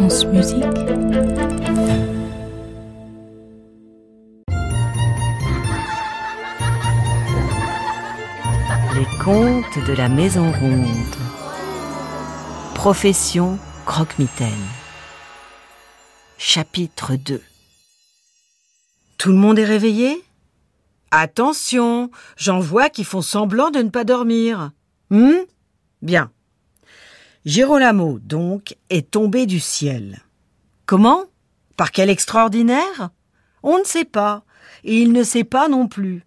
Les contes de la Maison Ronde. Profession croque-mitaine. Chapitre 2 Tout le monde est réveillé? Attention, j'en vois qui font semblant de ne pas dormir. Hum Bien. Girolamo, donc, est tombé du ciel. Comment? Par quel extraordinaire? On ne sait pas, et il ne sait pas non plus.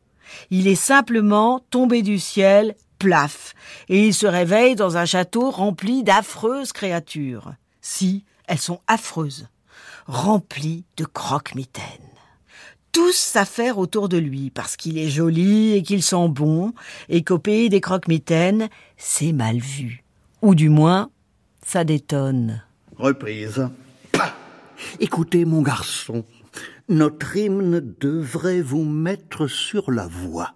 Il est simplement tombé du ciel, plaf, et il se réveille dans un château rempli d'affreuses créatures. Si, elles sont affreuses, remplies de croque-mitaines. Tous s'affairent autour de lui parce qu'il est joli et qu'il sent bon, et qu'au pays des croque-mitaines, c'est mal vu. Ou du moins, ça détonne. Reprise. Écoutez, mon garçon, notre hymne devrait vous mettre sur la voie.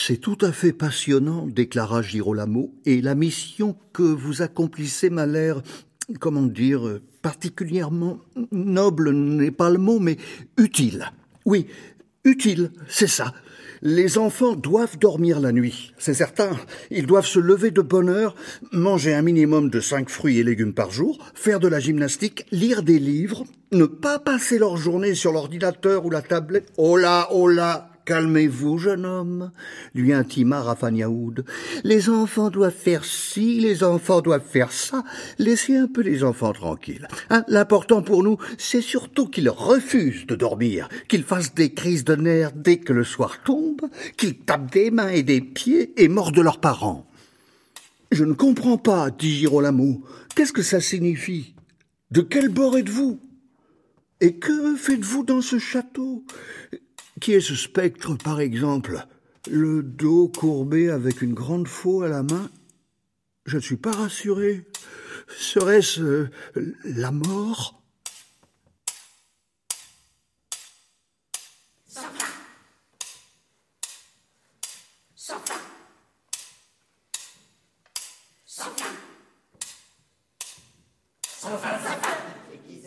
C'est tout à fait passionnant, déclara Girolamo, et la mission que vous accomplissez m'a l'air, comment dire, particulièrement noble n'est pas le mot, mais utile. Oui, utile, c'est ça. Les enfants doivent dormir la nuit, c'est certain. Ils doivent se lever de bonne heure, manger un minimum de cinq fruits et légumes par jour, faire de la gymnastique, lire des livres, ne pas passer leur journée sur l'ordinateur ou la tablette. Oh là, oh là, Calmez-vous, jeune homme, lui intima Rafaniaoud. Les enfants doivent faire ci, les enfants doivent faire ça. Laissez un peu les enfants tranquilles. Hein, L'important pour nous, c'est surtout qu'ils refusent de dormir, qu'ils fassent des crises de nerfs dès que le soir tombe, qu'ils tapent des mains et des pieds et mordent leurs parents. Je ne comprends pas, dit Girolamo. Qu'est-ce que ça signifie? De quel bord êtes-vous? Et que faites-vous dans ce château? Qui est ce spectre, par exemple? Le dos courbé avec une grande faux à la main? Je ne suis pas rassuré. Serait-ce euh, la mort? Sans fin, sans fin. L'église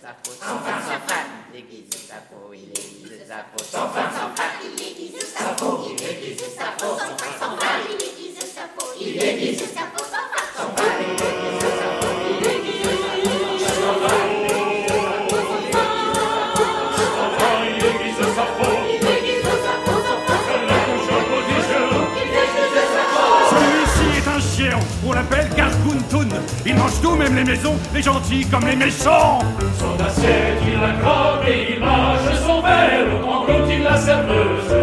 sa peau, il aiguise sa peau, sans fin, sans fin. Il aiguise sa peau, il aiguise sa peau, sans fin, sans fin. Il aiguise sa peau, il aiguise sa peau, sans fin, sans fin. Les maisons, les gentils comme les méchants. Son assiette, il la croque et il mange son verre. Engloutit la serveuse,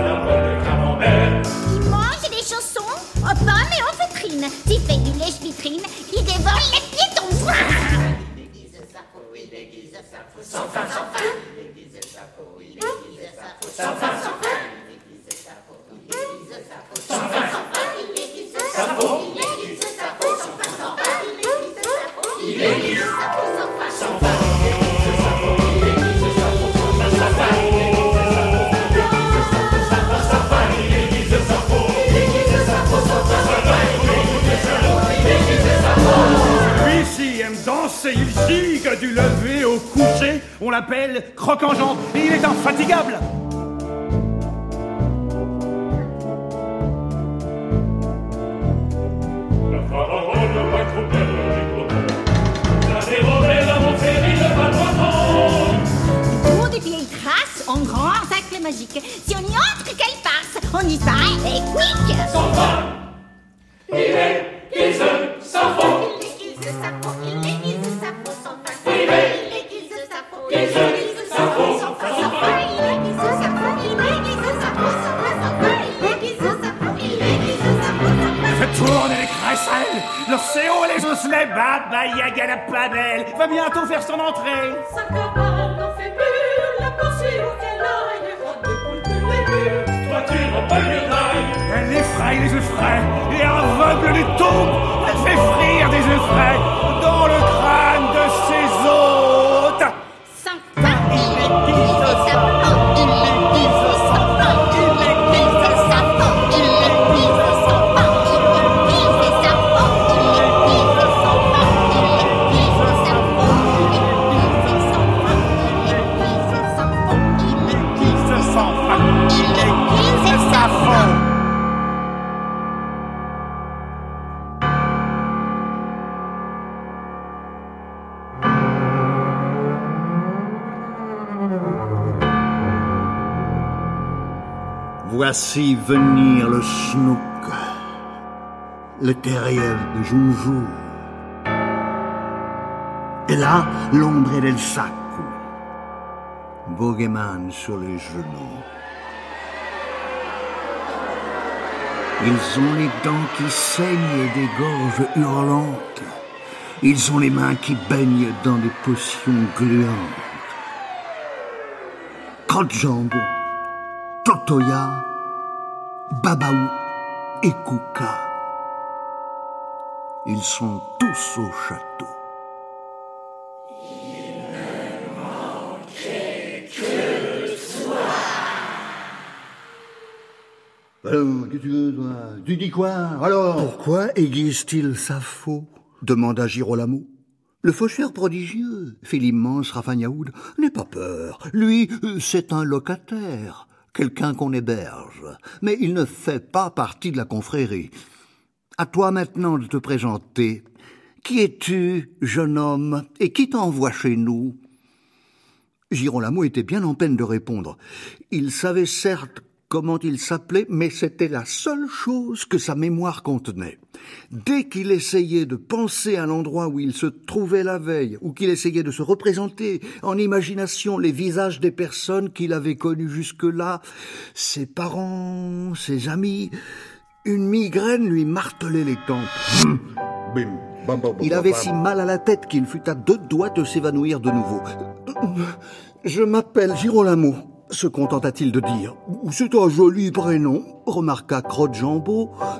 il gigue du lever au coucher. On l'appelle croque-en-jambe et il est infatigable. Si on y entre, qu'elle passe, on y va et quick Son vol, il est, il se. Il est, il il est, il se. Il est, il il est. Il est, il. Il il les les yaga, la padelle, va bientôt faire son entrée. écraille les œufs frais et aveugle les taupes, elle fait frire des œufs frais. Voici venir le snook, le terrier de Joujou. Et là, l'ombre del sacco, Bogeman sur les genoux. Ils ont les dents qui saignent des gorges hurlantes. Ils ont les mains qui baignent dans des potions gluantes. Crotte jambon, Totoya, Babaou et Kouka. Ils sont tous au château. Alors, qu'est-ce que tu veux, toi? Tu dis quoi Alors? Pourquoi aiguise-t-il sa faux? demanda Girolamo. Le faucheur prodigieux, fit l'immense Rafagnaoud, n'aie pas peur. Lui, euh, c'est un locataire, quelqu'un qu'on héberge. Mais il ne fait pas partie de la confrérie. À toi maintenant de te présenter. Qui es-tu, jeune homme, et qui t'envoie chez nous? Girolamo était bien en peine de répondre. Il savait certes comment il s'appelait, mais c'était la seule chose que sa mémoire contenait. Dès qu'il essayait de penser à l'endroit où il se trouvait la veille, ou qu'il essayait de se représenter en imagination les visages des personnes qu'il avait connues jusque-là, ses parents, ses amis, une migraine lui martelait les tempes. Il avait si mal à la tête qu'il fut à deux doigts de s'évanouir de nouveau. Je m'appelle Girolamo, se contenta-t-il de dire. C'est un joli prénom, remarqua Crotte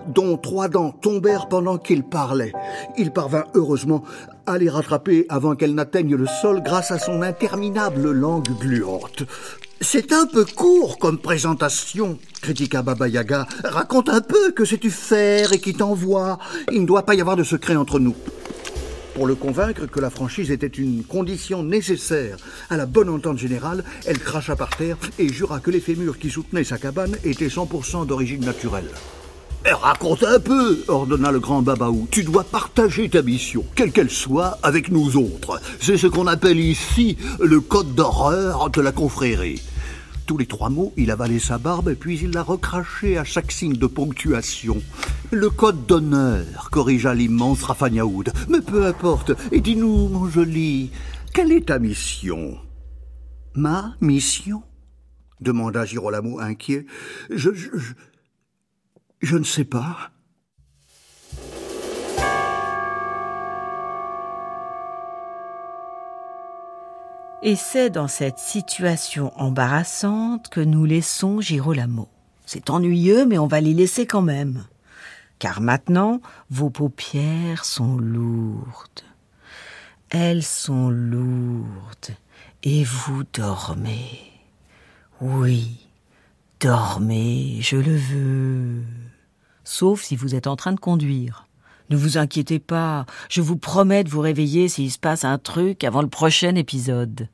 dont trois dents tombèrent pendant qu'il parlait. Il parvint heureusement à les rattraper avant qu'elles n'atteignent le sol grâce à son interminable langue gluante. C'est un peu court comme présentation, critiqua Baba Yaga. Raconte un peu que sais-tu faire et qui t'envoie. Il ne doit pas y avoir de secret entre nous. Pour le convaincre que la franchise était une condition nécessaire à la bonne entente générale, elle cracha par terre et jura que les fémurs qui soutenaient sa cabane étaient 100% d'origine naturelle. Eh, raconte un peu, ordonna le grand Babaou. Tu dois partager ta mission, quelle qu'elle soit, avec nous autres. C'est ce qu'on appelle ici le code d'horreur de la confrérie. Tous les trois mots, il avalait sa barbe, puis il la recrachait à chaque signe de ponctuation. Le code d'honneur, corrigea l'immense Rafagnaoud. Mais peu importe, et dis-nous, mon joli, quelle est ta mission? Ma mission? demanda Girolamo inquiet. Je, je, je, je ne sais pas. Et c'est dans cette situation embarrassante que nous laissons Girolamo. C'est ennuyeux, mais on va l'y laisser quand même. Car maintenant, vos paupières sont lourdes. Elles sont lourdes. Et vous dormez. Oui, dormez, je le veux. Sauf si vous êtes en train de conduire. Ne vous inquiétez pas, je vous promets de vous réveiller s'il se passe un truc avant le prochain épisode.